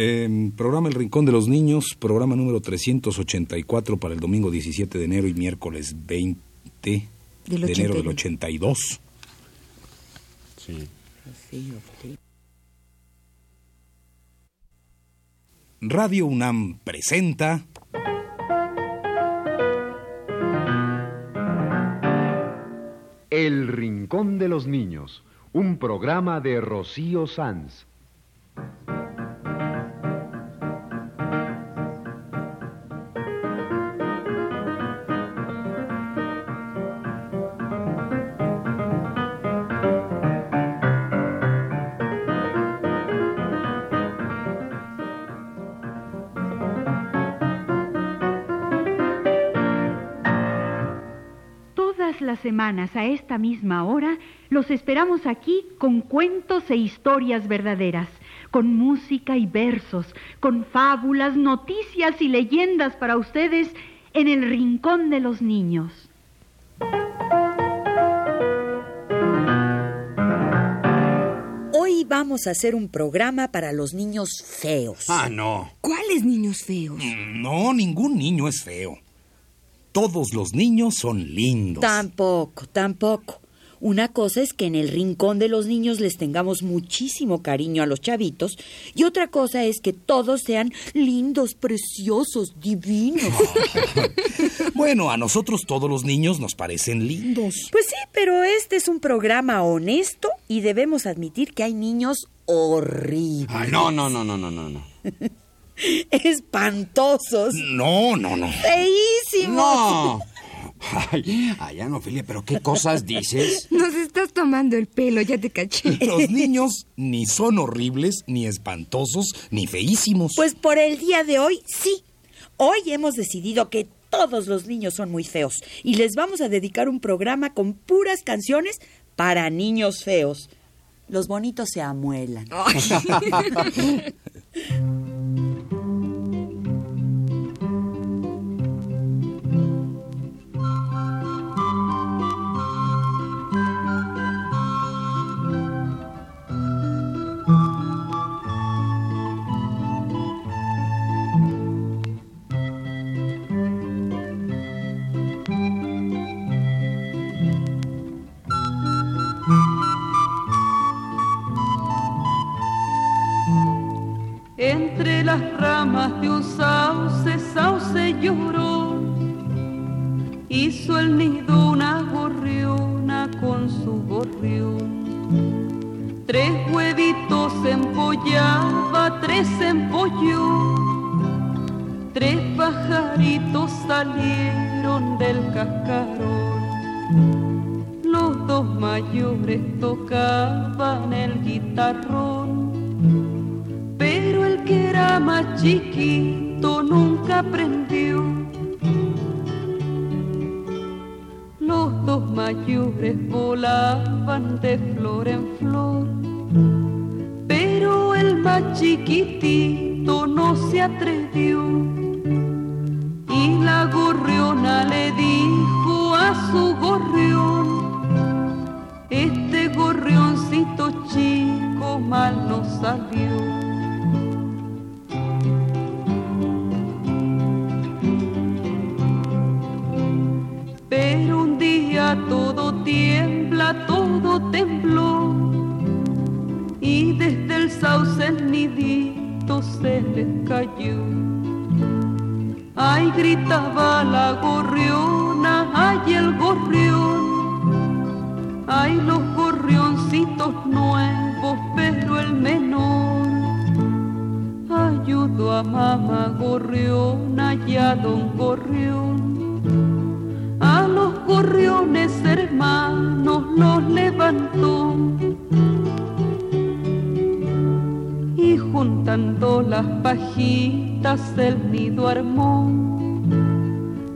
Eh, programa El Rincón de los Niños, programa número 384 para el domingo 17 de enero y miércoles 20 Del de enero del 82. 82. Sí. Radio UNAM presenta El Rincón de los Niños, un programa de Rocío Sanz. Semanas a esta misma hora los esperamos aquí con cuentos e historias verdaderas, con música y versos, con fábulas, noticias y leyendas para ustedes en el Rincón de los Niños. Hoy vamos a hacer un programa para los niños feos. Ah, no. ¿Cuáles niños feos? No, ningún niño es feo. Todos los niños son lindos. Tampoco, tampoco. Una cosa es que en el rincón de los niños les tengamos muchísimo cariño a los chavitos y otra cosa es que todos sean lindos, preciosos, divinos. Bueno, a nosotros todos los niños nos parecen lindos. Pues sí, pero este es un programa honesto y debemos admitir que hay niños horribles, Ay, no, no, no, no, no, no, no. espantosos, No, no, no. feísimos. No. Ay, ay, Ana Ofelia, pero qué cosas dices. Nos estás tomando el pelo, ya te caché. Los niños ni son horribles, ni espantosos, ni feísimos. Pues por el día de hoy, sí. Hoy hemos decidido que todos los niños son muy feos y les vamos a dedicar un programa con puras canciones para niños feos. Los bonitos se amuelan. Un sauce, sauce lloró. Hizo el nido una gorriona con su gorrión. Tres huevitos empollaba, tres empolló. Tres pajaritos salieron del cascarón. Los dos mayores tocaban el guitarrón. Más chiquito nunca aprendió. Los dos mayores volaban de flor en flor. Pero el más chiquitito no se atrevió. Y la gorriona le dijo a su gorrión, este gorrioncito chico mal no salió. Y desde el sauce el nidito se les cayó. Ay, gritaba la gorriona, ay, el gorrión. Ay, los gorrioncitos nuevos, pero el menor ayudó a mamá gorriona y a don gorrión. Gorriones hermanos los levantó y juntando las pajitas el nido armó.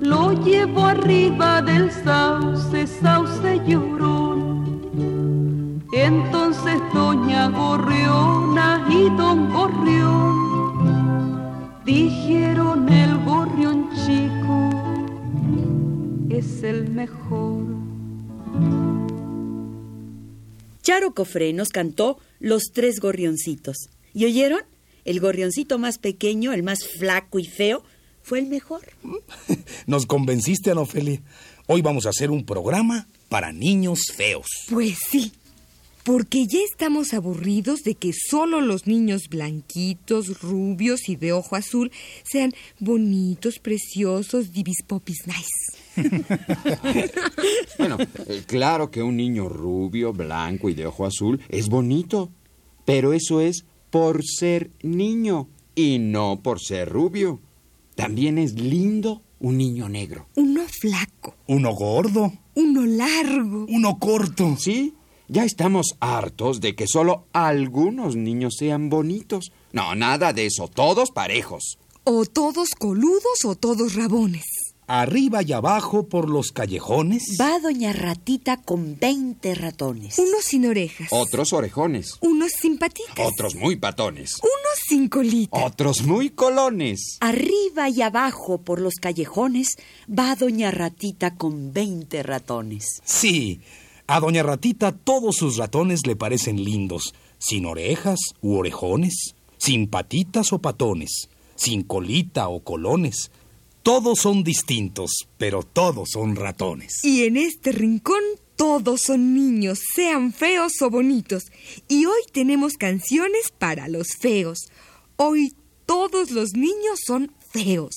Lo llevó arriba del sauce, sauce llorón. Entonces doña Gorriona y don Gorrión dijeron es el mejor. Charo Cofré nos cantó Los Tres Gorrioncitos. ¿Y oyeron? El gorrioncito más pequeño, el más flaco y feo, fue el mejor. Nos convenciste, Ana Ofelia. Hoy vamos a hacer un programa para niños feos. Pues sí, porque ya estamos aburridos de que solo los niños blanquitos, rubios y de ojo azul sean bonitos, preciosos, divis popis nice. Bueno, eh, claro que un niño rubio, blanco y de ojo azul es bonito, pero eso es por ser niño y no por ser rubio. También es lindo un niño negro. Uno flaco, Uno gordo, uno largo. uno corto. ¿Sí? Ya estamos hartos de que solo algunos niños sean bonitos. No, nada de eso, todos parejos. O todos coludos o todos rabones. Arriba y abajo por los callejones. Va doña Ratita con 20 ratones. Unos sin orejas. Otros orejones. Unos sin patitas. Otros muy patones. Unos sin colita. Otros muy colones. Arriba y abajo por los callejones va doña Ratita con 20 ratones. Sí, a Doña Ratita todos sus ratones le parecen lindos, sin orejas u orejones, sin patitas o patones, sin colita o colones. Todos son distintos, pero todos son ratones. Y en este rincón todos son niños, sean feos o bonitos. Y hoy tenemos canciones para los feos. Hoy todos los niños son feos.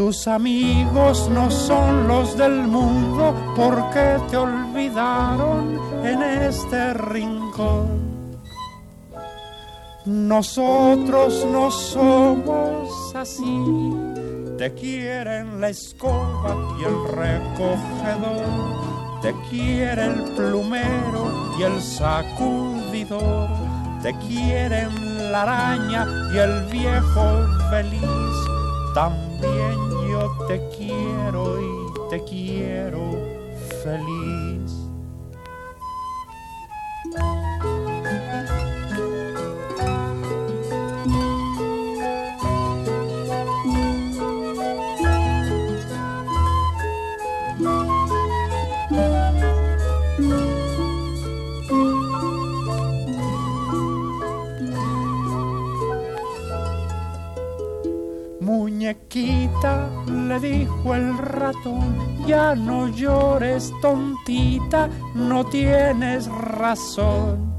Tus amigos no son los del mundo porque te olvidaron en este rincón. Nosotros no somos así, te quieren la escoba y el recogedor, te quiere el plumero y el sacudidor, te quieren la araña y el viejo feliz también te quiero y te quiero feliz. Muñequita, le dijo el ratón, ya no llores tontita, no tienes razón.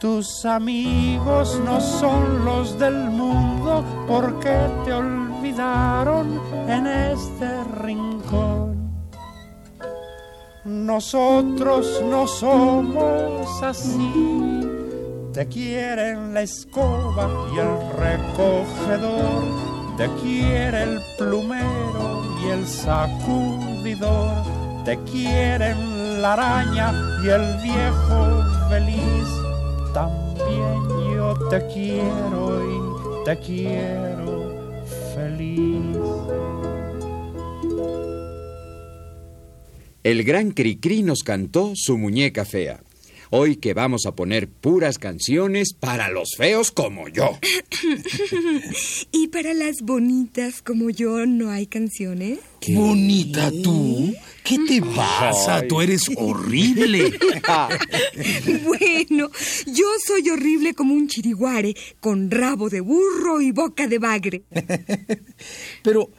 Tus amigos no son los del mundo porque te olvidaron en este rincón. Nosotros no somos así. Te quieren la escoba y el recogedor, te quiere el plumero y el sacudidor, te quieren la araña y el viejo feliz. También yo te quiero y te quiero feliz. El gran Cricri nos cantó su muñeca fea. Hoy que vamos a poner puras canciones para los feos como yo. ¿Y para las bonitas como yo no hay canciones? Bonita tú. ¿Qué te pasa? Tú eres horrible. Bueno, yo soy horrible como un chiriguare, con rabo de burro y boca de bagre. Pero,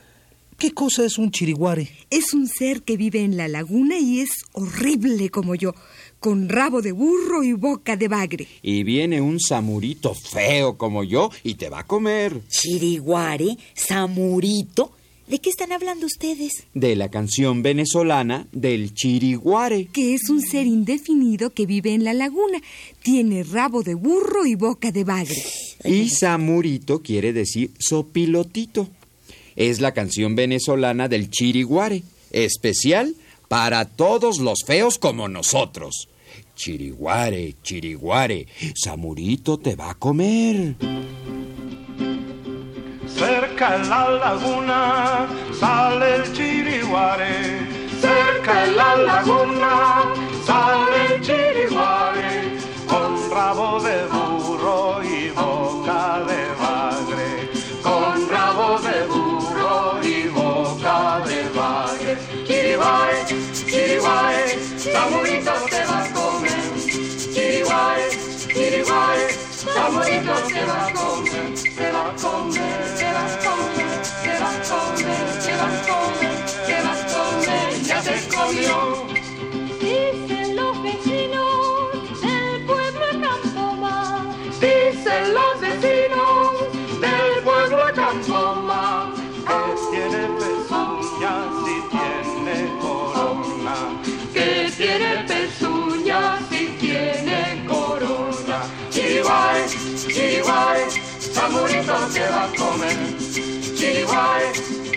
¿qué cosa es un chiriguare? Es un ser que vive en la laguna y es horrible como yo, con rabo de burro y boca de bagre. Y viene un samurito feo como yo y te va a comer. Chiriguare, Samurito. ¿De qué están hablando ustedes? De la canción venezolana del chiriguare. que es un ser indefinido que vive en la laguna. Tiene rabo de burro y boca de bagre. Y samurito quiere decir sopilotito. Es la canción venezolana del chiriguare, especial para todos los feos como nosotros. Chiriguare, chiriguare, samurito te va a comer. Cerca la laguna sale el chiriguare. Cerca la laguna sale el Samurito te va a comer. Chiriguare, chiriguare, Samurito te va a comer. Te va a comer, te va a comer, te va a comer, te va a comer, te va a comer, ya te comió. Samurito te va a comer. Chiriguay,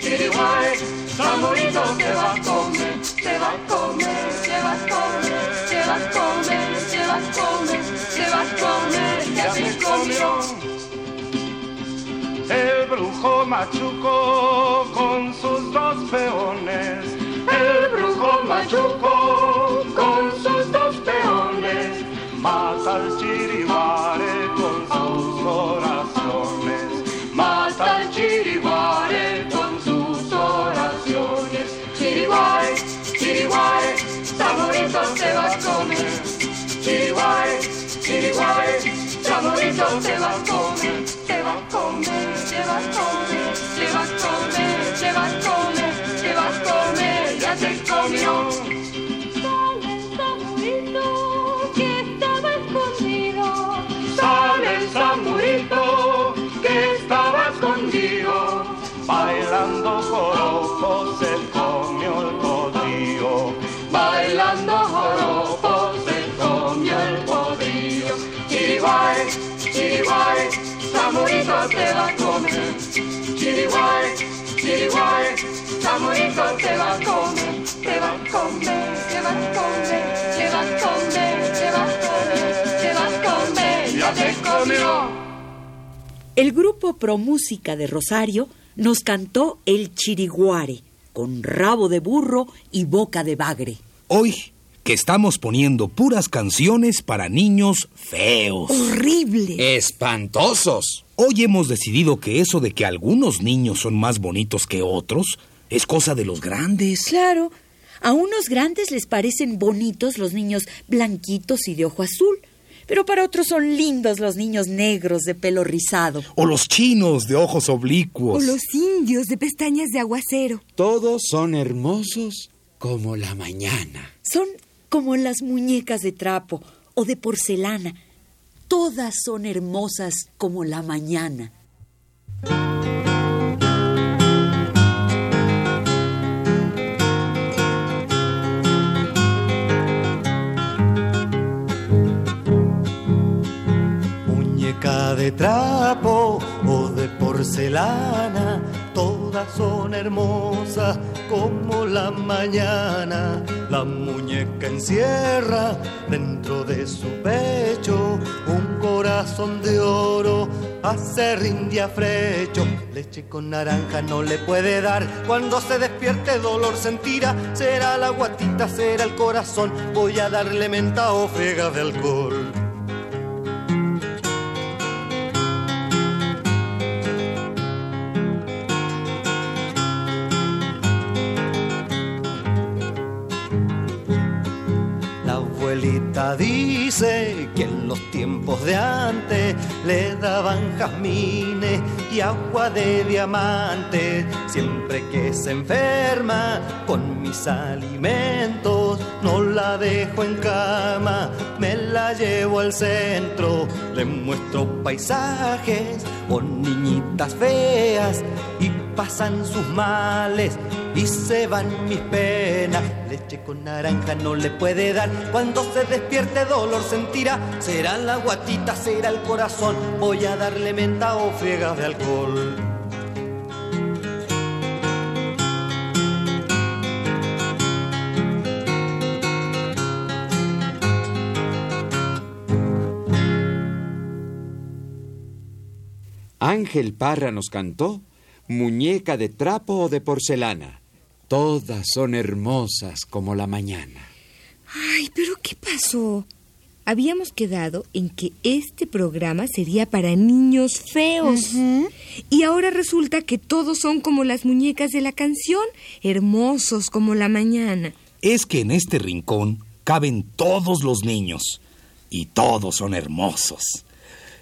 chiriguay, Samurito te va a comer. Te va a comer, te va a comer, te va a comer, te va a comer, te va a comer, ya te comió. El brujo machuco con sus dos peones. El brujo machuco ya te comió. sale el samurito que estaba escondido. Sale el samurito que estaba escondido, bailando joropo se comió el codillo, bailando joropo se comió el codillo. Chiriguay, chiriguay, samurito te va a comer. Chiriguay, chiriguay, samurito te va a comer, El grupo Pro Música de Rosario nos cantó El Chiriguare, con rabo de burro y boca de bagre. Hoy que estamos poniendo puras canciones para niños feos. Horrible. Espantosos. Hoy hemos decidido que eso de que algunos niños son más bonitos que otros es cosa de los grandes. Claro, a unos grandes les parecen bonitos los niños blanquitos y de ojo azul, pero para otros son lindos los niños negros de pelo rizado. O los chinos de ojos O oblicuos. los indios de pestañas de aguacero. Todos son hermosos como la mañana. Son como las muñecas de trapo o de porcelana. Todas son hermosas como la mañana. Porcelana, todas son hermosas como la mañana. La muñeca encierra dentro de su pecho un corazón de oro hacer india frecho. Leche con naranja no le puede dar. Cuando se despierte dolor sentirá. Será la guatita, será el corazón. Voy a darle menta o frega de alcohol. Dice que en los tiempos de antes le daban jazmines y agua de diamante. Siempre que se enferma con mis alimentos, no la dejo en cama, me la llevo al centro. Le muestro paisajes o niñitas feas y pasan sus males y se van mis penas. Leche con naranja no le puede dar. Cuando se despierte dolor sentirá. Será la guatita, será el corazón. Voy a darle menta o friegas de alcohol. Ángel Parra nos cantó Muñeca de trapo o de porcelana. Todas son hermosas como la mañana. Ay, pero ¿qué pasó? Habíamos quedado en que este programa sería para niños feos. Y ahora resulta que todos son como las muñecas de la canción, hermosos como la mañana. Es que en este rincón caben todos los niños y todos son hermosos.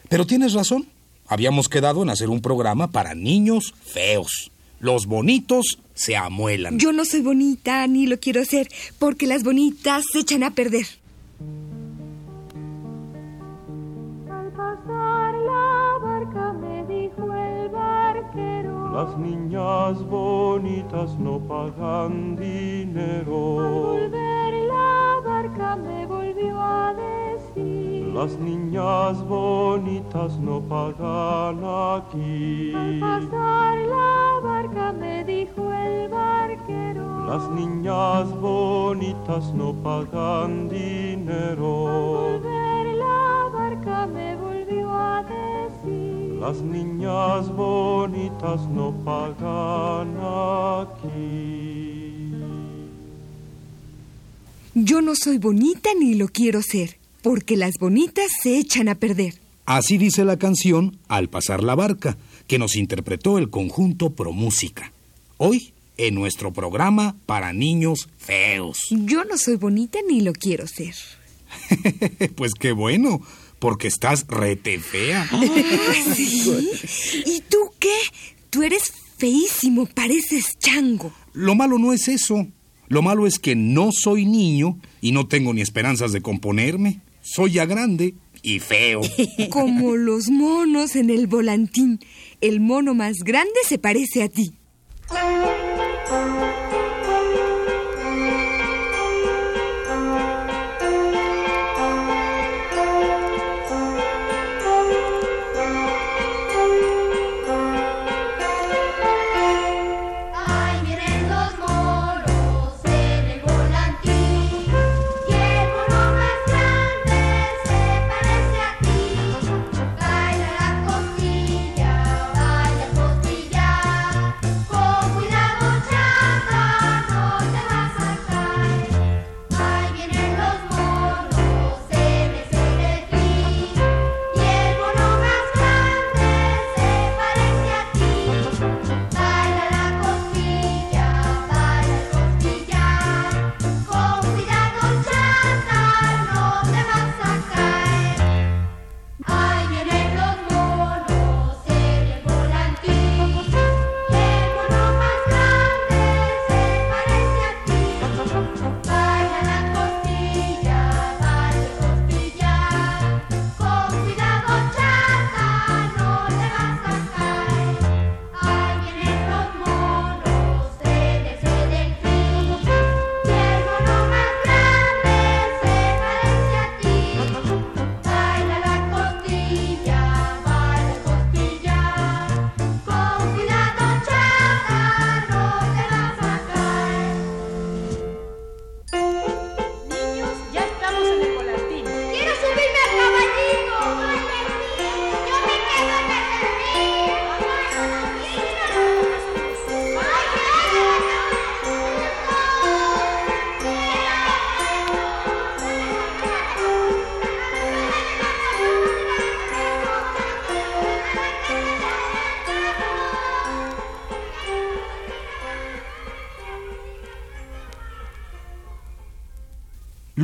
Pero tienes razón, habíamos quedado en hacer un programa para niños feos. Los bonitos se amuelan. Yo no soy bonita ni lo quiero ser, porque las bonitas se echan a perder. Al pasar la barca me dijo el barquero. Las niñas bonitas no pagan dinero. Volver la barca me volvió a decir. Las niñas bonitas no pagan aquí. Al pasar la barca me dijo el barquero. Las niñas bonitas no pagan dinero. Volver la barca me volvió a decir. Las niñas bonitas no pagan aquí. Yo no soy bonita ni lo quiero ser, porque las bonitas se echan a perder. Así dice la canción Al pasar la barca, que nos interpretó el conjunto Pro Música. Hoy, en nuestro programa para niños feos. Yo no soy bonita ni lo quiero ser. pues qué bueno, porque estás rete fea. ¿Sí? ¿Y tú qué? Tú eres feísimo, pareces chango. Lo malo no es eso. Lo malo es que no soy niño y no tengo ni esperanzas de componerme. Soy ya grande y feo. Como los monos en el volantín. El mono más grande se parece a ti.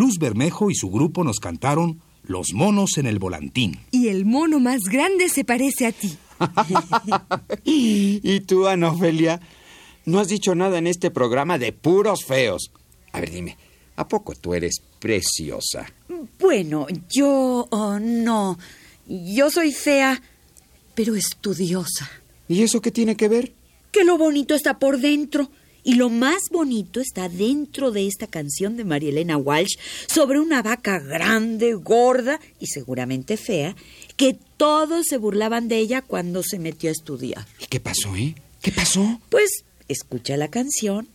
Luz Bermejo y su grupo nos cantaron Los monos en el volantín. Y el mono más grande se parece a ti. y tú, Ana Ofelia, no has dicho nada en este programa de puros feos. A ver, dime, ¿a poco tú eres preciosa? Bueno, yo oh, no. Yo soy fea, pero estudiosa. ¿Y eso qué tiene que ver? Que lo bonito está por dentro. Y lo más bonito está dentro de esta canción de María Elena Walsh sobre una vaca grande, gorda y seguramente fea, que todos se burlaban de ella cuando se metió a estudiar. ¿Y qué pasó, eh? ¿Qué pasó? Pues escucha la canción.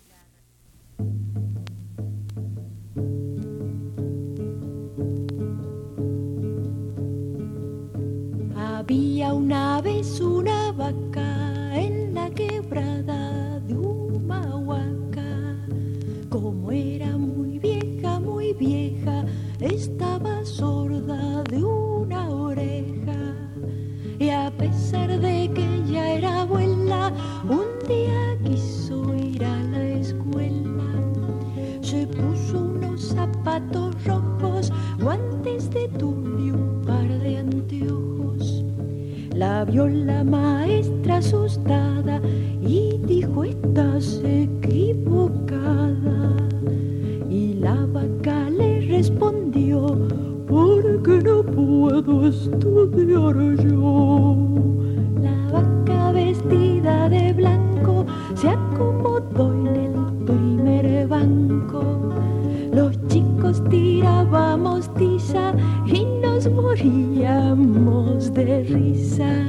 Había una vez una vaca vio la maestra asustada y dijo estás equivocada. Y la vaca le respondió porque no puedo estudiar yo. La vaca vestida de blanco se acomodó en el primer banco. Los chicos tirábamos tiza y nos moríamos de risa.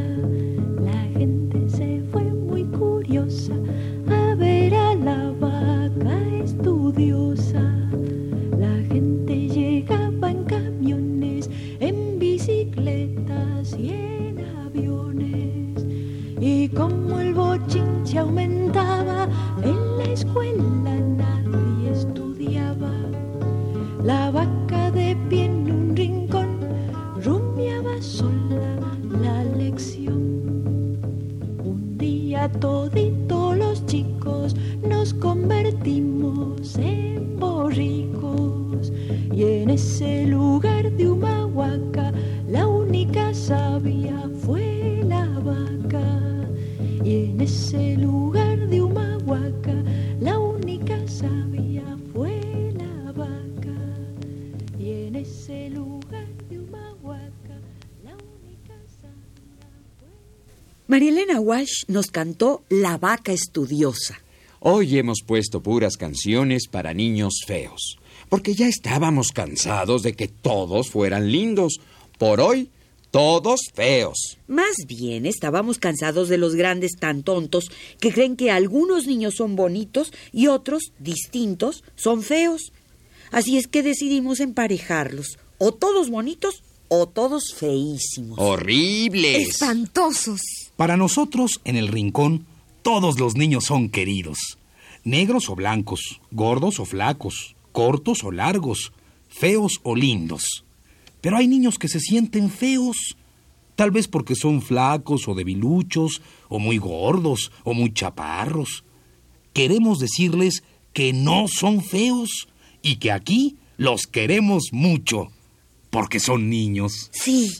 En ese lugar de Humahuaca la única sabia fue la vaca y en ese lugar de Humahuaca la única sabia fue María Elena Walsh nos cantó La vaca estudiosa. Hoy hemos puesto puras canciones para niños feos, porque ya estábamos cansados de que todos fueran lindos. Por hoy, todos feos. Más bien estábamos cansados de los grandes tan tontos que creen que algunos niños son bonitos y otros, distintos, son feos. Así es que decidimos emparejarlos, o todos bonitos o todos feísimos. Horribles. Espantosos. Para nosotros, en el rincón, todos los niños son queridos. Negros o blancos, gordos o flacos, cortos o largos, feos o lindos. Pero hay niños que se sienten feos, tal vez porque son flacos o debiluchos, o muy gordos, o muy chaparros. Queremos decirles que no son feos y que aquí los queremos mucho, porque son niños. Sí,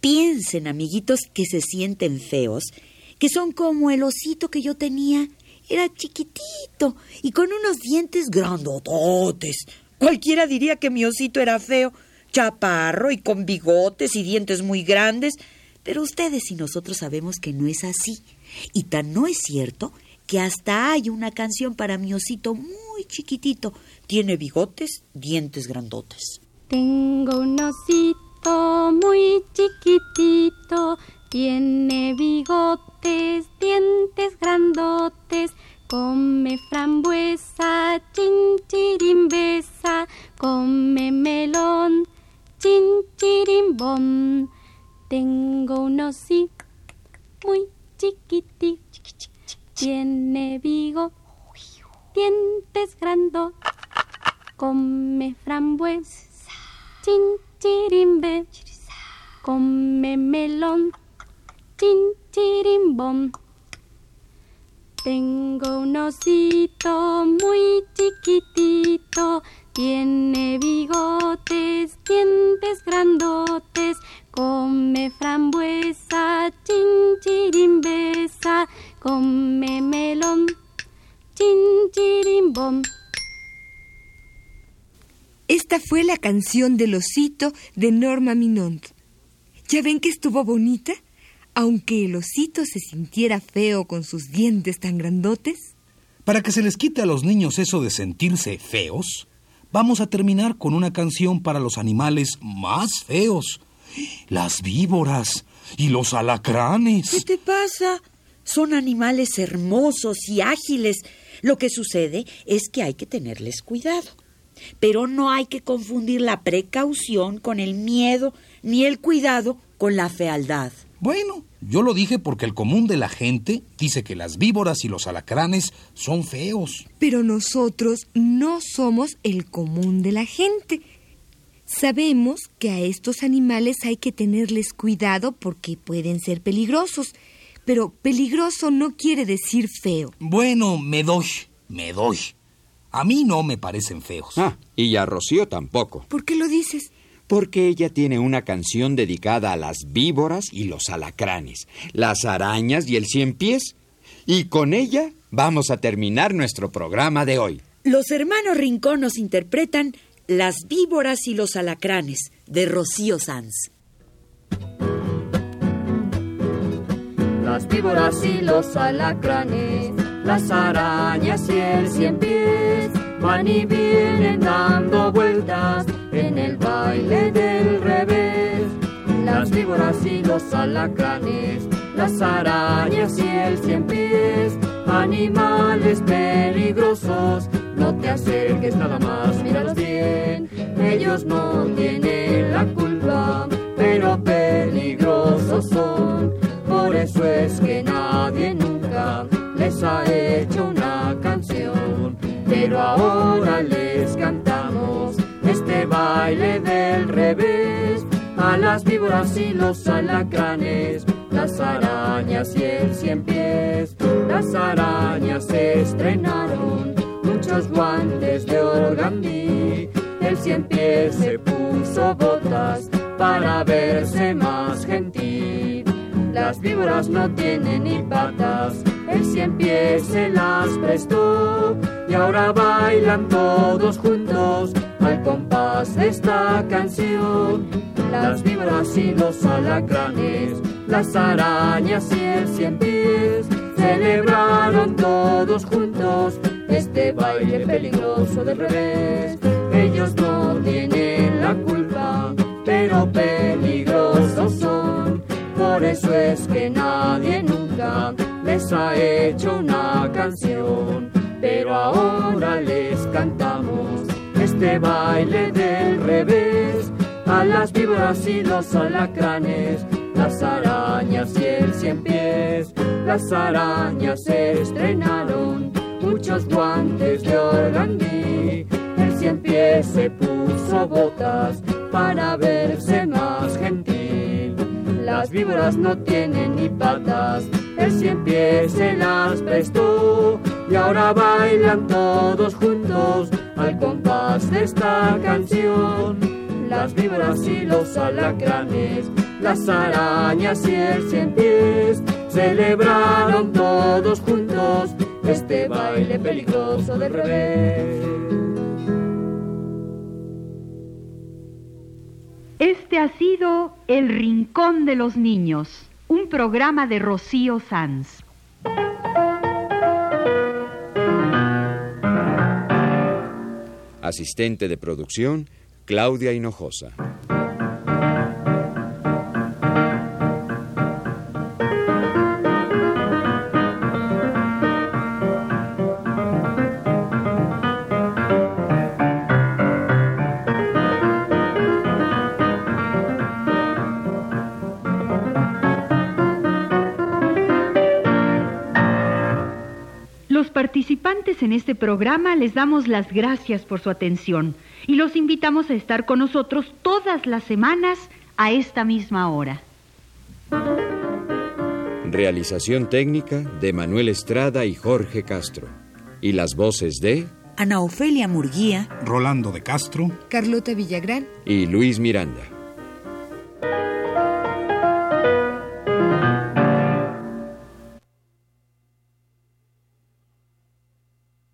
piensen, amiguitos, que se sienten feos, que son como el osito que yo tenía. Era chiquitito y con unos dientes grandototes. Cualquiera diría que mi osito era feo, chaparro y con bigotes y dientes muy grandes, pero ustedes y nosotros sabemos que no es así. Y tan no es cierto que hasta hay una canción para mi osito muy chiquitito. Tiene bigotes, dientes grandotes. Tengo un osito muy chiquitito, tiene bigotes, dientes grandotes, come frambuesa, chinchirimbesa, come melón, chinchirimbom. Tengo un osito muy chiquitito, tiene bigotes, dientes grandotes, come frambuesa. Chinchirimbe, come melón, chinchirimbom. Tengo un osito muy chiquitito, tiene bigotes, dientes grandotes, come frambuesa, chinchirimbesa, come melón, chinchirimbom. Esta fue la canción del osito de Norma Minont. ¿Ya ven que estuvo bonita? Aunque el osito se sintiera feo con sus dientes tan grandotes. Para que se les quite a los niños eso de sentirse feos, vamos a terminar con una canción para los animales más feos. Las víboras y los ¿Qué alacranes. te pasa? Son animales hermosos y ágiles. Lo que sucede es que hay que tenerles cuidado. Pero no hay que confundir la precaución con el miedo, ni el cuidado con la fealdad. Bueno, yo lo dije porque el común de la gente dice que las víboras y los alacranes son feos. Pero nosotros no somos el común de la gente. Sabemos que a estos animales hay que tenerles cuidado porque pueden ser peligrosos. Pero peligroso no quiere decir feo. Bueno, me doy, me doy. A mí no me parecen feos. Ah, y a Rocío tampoco. ¿Por qué lo dices? Porque ella tiene una canción dedicada a las víboras y los alacranes, las arañas y el cien pies. Y con ella vamos a terminar nuestro programa de hoy. Los hermanos Rincón nos interpretan Las víboras y los alacranes de Rocío Sanz. Las víboras y los alacranes, las arañas y el cien pies van y vienen dando vueltas en el baile del revés. Las víboras y los alacranes, las arañas y el cien pies, animales peligrosos, no te acerques nada más, míralos bien. Ellos no tienen la culpa, pero peligrosos son. Por eso es que nadie nunca les ha hecho una canción. Pero ahora les este baile del revés. A las víboras y los alacranes, las arañas y el cien pies. Las arañas se estrenaron muchos guantes de organdí. El cien pies se puso botas para verse más gentil. Las víboras no tienen ni patas, el cien pies se las prestó y ahora bailan todos juntos al compás de esta canción. Las víboras y los alacranes, las arañas y el cien pies celebraron todos juntos este baile peligroso del revés. Ellos no tienen la culpa, pero peligrosos son. Por eso es que nadie nunca les ha hecho una canción. Pero ahora les cantamos este baile del revés. A las víboras y los alacranes, las arañas y el cien pies. Las arañas se estrenaron muchos guantes de organdí. El cien pies se puso botas para verse más gentil. Las víboras no tienen ni patas, el cien pies se las prestó y ahora bailan todos juntos al compás de esta canción. Las víboras y los alacranes, las arañas y el cien celebraron todos juntos este baile peligroso del revés. Este ha sido El Rincón de los Niños, un programa de Rocío Sanz. Asistente de producción, Claudia Hinojosa. En este programa les damos las gracias por su atención y los invitamos a estar con nosotros todas las semanas a esta misma hora. Realización técnica de Manuel Estrada y Jorge Castro. Y las voces de Ana Ofelia Murguía, Rolando de Castro, Carlota Villagrán. y Luis Miranda.